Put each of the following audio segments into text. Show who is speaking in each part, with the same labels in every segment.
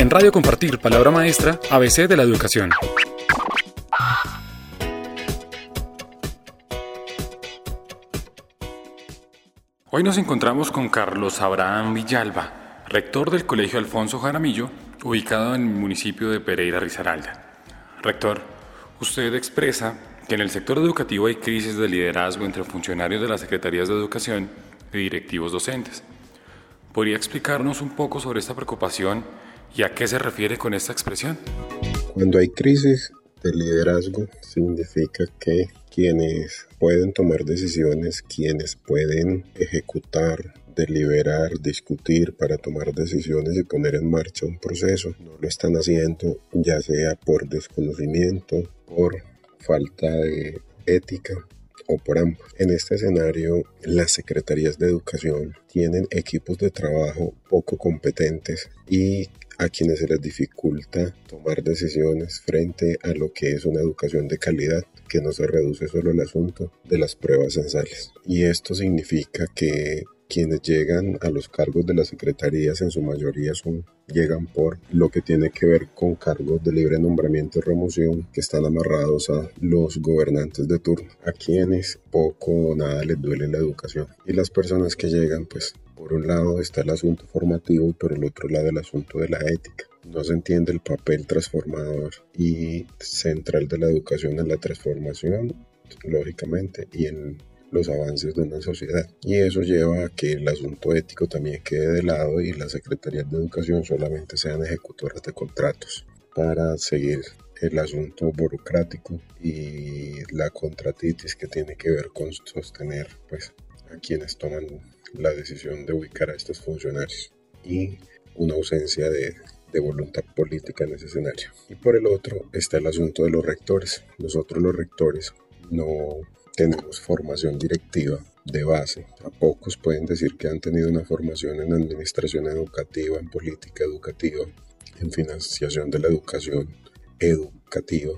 Speaker 1: En Radio Compartir, Palabra Maestra, ABC de la Educación. Hoy nos encontramos con Carlos Abraham Villalba, rector del Colegio Alfonso Jaramillo, ubicado en el municipio de Pereira Risaralda. Rector, usted expresa que en el sector educativo hay crisis de liderazgo entre funcionarios de las secretarías de educación y directivos docentes. ¿Podría explicarnos un poco sobre esta preocupación y a qué se refiere con esta expresión?
Speaker 2: Cuando hay crisis de liderazgo significa que quienes pueden tomar decisiones, quienes pueden ejecutar, deliberar, discutir para tomar decisiones y poner en marcha un proceso, no lo están haciendo ya sea por desconocimiento, por falta de ética o por ambos. En este escenario, las secretarías de educación tienen equipos de trabajo poco competentes y a quienes se les dificulta tomar decisiones frente a lo que es una educación de calidad, que no se reduce solo al asunto de las pruebas censales. Y esto significa que quienes llegan a los cargos de las secretarías en su mayoría son llegan por lo que tiene que ver con cargos de libre nombramiento y remoción que están amarrados a los gobernantes de turno, a quienes poco o nada les duele la educación. Y las personas que llegan, pues por un lado está el asunto formativo y por el otro lado el asunto de la ética. No se entiende el papel transformador y central de la educación en la transformación, lógicamente, y en los avances de una sociedad. Y eso lleva a que el asunto ético también quede de lado y las secretarías de educación solamente sean ejecutoras de contratos para seguir el asunto burocrático y la contratitis que tiene que ver con sostener pues a quienes toman la decisión de ubicar a estos funcionarios y una ausencia de, de voluntad política en ese escenario. Y por el otro está el asunto de los rectores. Nosotros los rectores no tenemos formación directiva de base. A pocos pueden decir que han tenido una formación en administración educativa, en política educativa, en financiación de la educación educativa,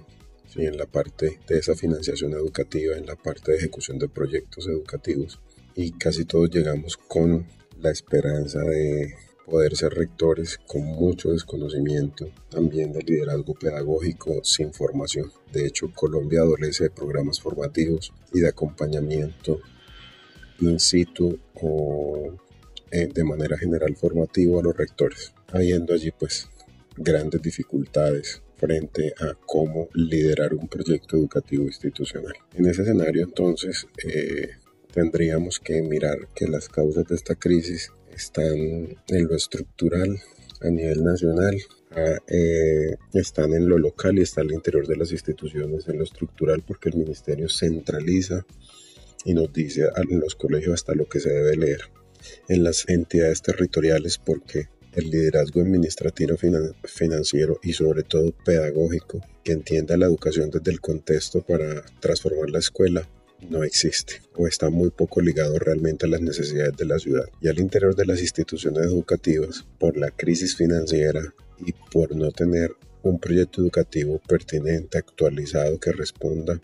Speaker 2: y en la parte de esa financiación educativa, en la parte de ejecución de proyectos educativos. Y casi todos llegamos con la esperanza de poder ser rectores con mucho desconocimiento también del liderazgo pedagógico sin formación. De hecho, Colombia adolece de programas formativos y de acompañamiento in situ o eh, de manera general formativo a los rectores, habiendo allí pues grandes dificultades frente a cómo liderar un proyecto educativo institucional. En ese escenario entonces eh, tendríamos que mirar que las causas de esta crisis están en lo estructural a nivel nacional, eh, están en lo local y está al interior de las instituciones en lo estructural porque el ministerio centraliza y nos dice en los colegios hasta lo que se debe leer en las entidades territoriales porque el liderazgo administrativo financiero y sobre todo pedagógico que entienda la educación desde el contexto para transformar la escuela no existe o está muy poco ligado realmente a las necesidades de la ciudad. Y al interior de las instituciones educativas, por la crisis financiera y por no tener un proyecto educativo pertinente, actualizado, que responda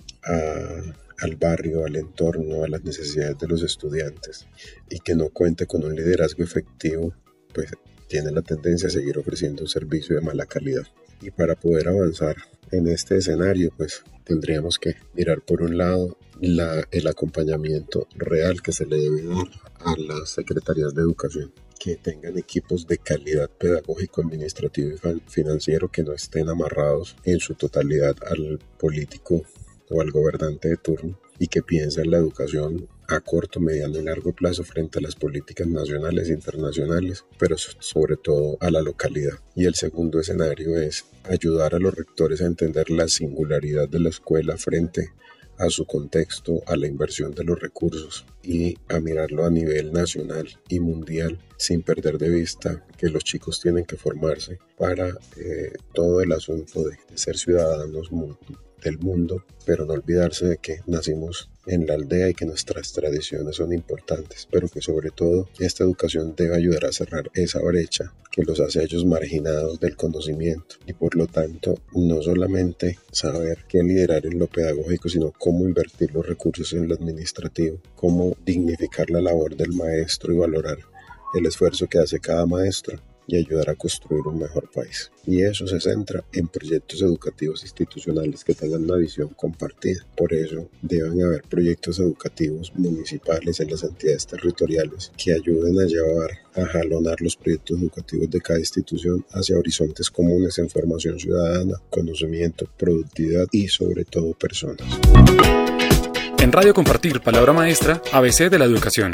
Speaker 2: al barrio, al entorno, a las necesidades de los estudiantes y que no cuente con un liderazgo efectivo, pues tiene la tendencia a seguir ofreciendo un servicio de mala calidad. Y para poder avanzar en este escenario, pues tendríamos que mirar por un lado el acompañamiento real que se le debe dar a las secretarías de educación que tengan equipos de calidad pedagógico, administrativo y financiero que no estén amarrados en su totalidad al político o al gobernante de turno y que piensen la educación a corto, mediano y largo plazo frente a las políticas nacionales e internacionales, pero sobre todo a la localidad. Y el segundo escenario es ayudar a los rectores a entender la singularidad de la escuela frente a su contexto, a la inversión de los recursos y a mirarlo a nivel nacional y mundial sin perder de vista que los chicos tienen que formarse para eh, todo el asunto de, de ser ciudadanos del mundo, pero no olvidarse de que nacimos en la aldea y que nuestras tradiciones son importantes, pero que sobre todo esta educación debe ayudar a cerrar esa brecha que los hace a ellos marginados del conocimiento. Y por lo tanto no solamente saber qué liderar en lo pedagógico, sino cómo invertir los recursos en lo administrativo, cómo dignificar la labor del maestro y valorar el esfuerzo que hace cada maestro y ayudar a construir un mejor país. Y eso se centra en proyectos educativos institucionales que tengan una visión compartida. Por eso deben haber proyectos educativos municipales en las entidades territoriales que ayuden a llevar, a jalonar los proyectos educativos de cada institución hacia horizontes comunes en formación ciudadana, conocimiento, productividad y sobre todo personas.
Speaker 1: En Radio Compartir, palabra maestra, ABC de la educación.